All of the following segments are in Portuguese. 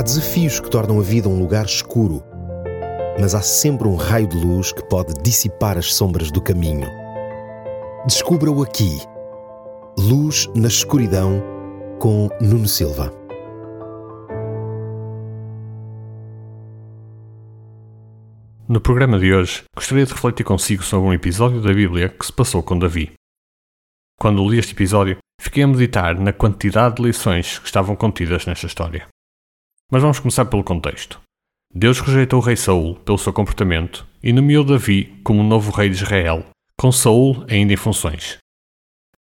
Há desafios que tornam a vida um lugar escuro, mas há sempre um raio de luz que pode dissipar as sombras do caminho. Descubra-o aqui. Luz na escuridão com Nuno Silva. No programa de hoje, gostaria de refletir consigo sobre um episódio da Bíblia que se passou com Davi. Quando li este episódio, fiquei a meditar na quantidade de lições que estavam contidas nesta história. Mas vamos começar pelo contexto. Deus rejeitou o rei Saul pelo seu comportamento e nomeou Davi como novo rei de Israel, com Saul ainda em funções.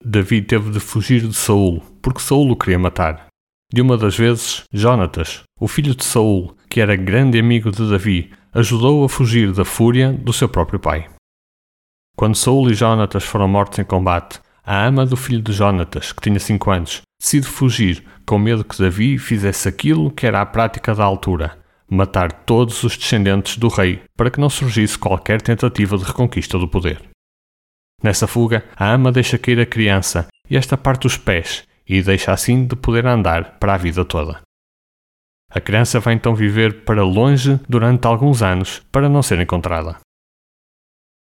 Davi teve de fugir de Saul porque Saul o queria matar. De uma das vezes, Jonatas, o filho de Saul, que era grande amigo de Davi, ajudou a fugir da fúria do seu próprio pai. Quando Saul e Jonatas foram mortos em combate, a ama do filho de Jonatas, que tinha cinco anos, decide fugir, com medo que Davi fizesse aquilo que era a prática da altura, matar todos os descendentes do rei, para que não surgisse qualquer tentativa de reconquista do poder. Nessa fuga, a ama deixa cair a criança e esta parte os pés, e deixa assim de poder andar para a vida toda. A criança vai então viver para longe durante alguns anos para não ser encontrada.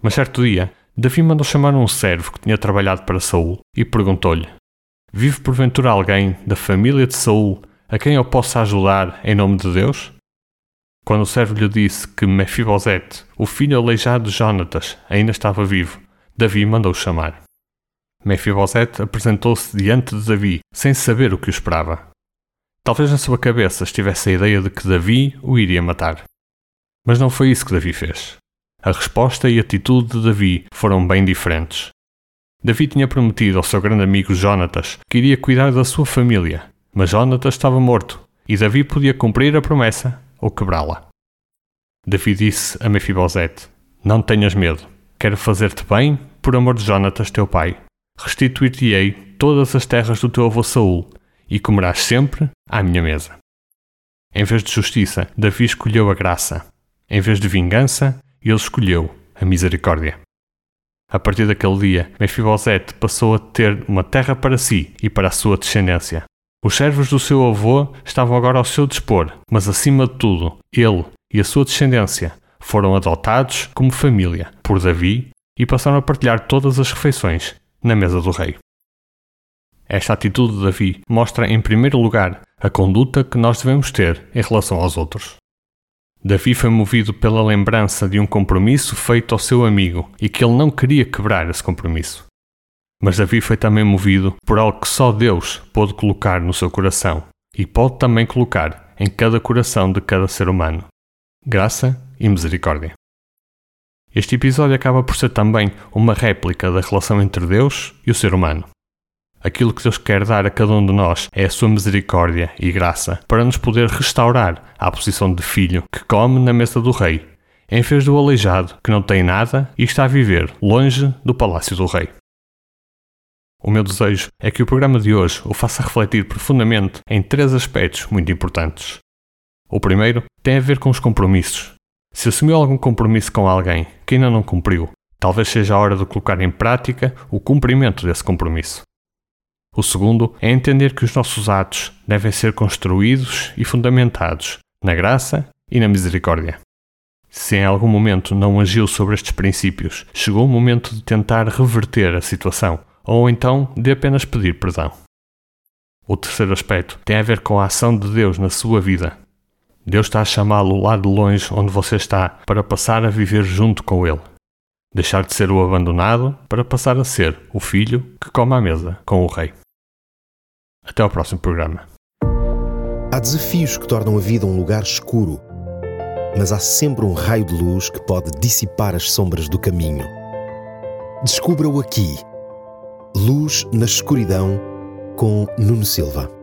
Mas certo dia, Davi mandou chamar um servo que tinha trabalhado para Saul e perguntou-lhe: Vive porventura alguém da família de Saul a quem eu possa ajudar em nome de Deus? Quando o servo lhe disse que Mefibosete, o filho aleijado de Jonatas, ainda estava vivo, Davi mandou chamar. Mefibosete apresentou-se diante de Davi, sem saber o que o esperava. Talvez na sua cabeça estivesse a ideia de que Davi o iria matar. Mas não foi isso que Davi fez. A resposta e atitude de Davi foram bem diferentes. Davi tinha prometido ao seu grande amigo Jonatas que iria cuidar da sua família, mas Jonatas estava morto e Davi podia cumprir a promessa ou quebrá-la. Davi disse a Mefibosete: Não tenhas medo, quero fazer-te bem por amor de Jonatas teu pai. Restituir-te-ei todas as terras do teu avô Saul e comerás sempre à minha mesa. Em vez de justiça, Davi escolheu a graça. Em vez de vingança, ele escolheu a misericórdia. A partir daquele dia, Mefibosete passou a ter uma terra para si e para a sua descendência. Os servos do seu avô estavam agora ao seu dispor, mas acima de tudo, ele e a sua descendência foram adotados como família por Davi e passaram a partilhar todas as refeições na mesa do rei. Esta atitude de Davi mostra, em primeiro lugar, a conduta que nós devemos ter em relação aos outros. Davi foi movido pela lembrança de um compromisso feito ao seu amigo e que ele não queria quebrar esse compromisso. Mas Davi foi também movido por algo que só Deus pôde colocar no seu coração e pode também colocar em cada coração de cada ser humano: graça e misericórdia. Este episódio acaba por ser também uma réplica da relação entre Deus e o ser humano. Aquilo que Deus quer dar a cada um de nós é a sua misericórdia e graça para nos poder restaurar à posição de filho que come na mesa do rei, em vez do aleijado que não tem nada e está a viver longe do palácio do rei. O meu desejo é que o programa de hoje o faça refletir profundamente em três aspectos muito importantes. O primeiro tem a ver com os compromissos. Se assumiu algum compromisso com alguém que ainda não cumpriu, talvez seja a hora de colocar em prática o cumprimento desse compromisso. O segundo é entender que os nossos atos devem ser construídos e fundamentados na graça e na misericórdia. Se em algum momento não agiu sobre estes princípios, chegou o momento de tentar reverter a situação, ou então de apenas pedir perdão. O terceiro aspecto tem a ver com a ação de Deus na sua vida. Deus está a chamá-lo lá de longe onde você está para passar a viver junto com Ele. Deixar de ser o abandonado para passar a ser o filho que come à mesa com o rei. Até ao próximo programa. Há desafios que tornam a vida um lugar escuro, mas há sempre um raio de luz que pode dissipar as sombras do caminho. Descubra-o aqui. Luz na escuridão com Nuno Silva.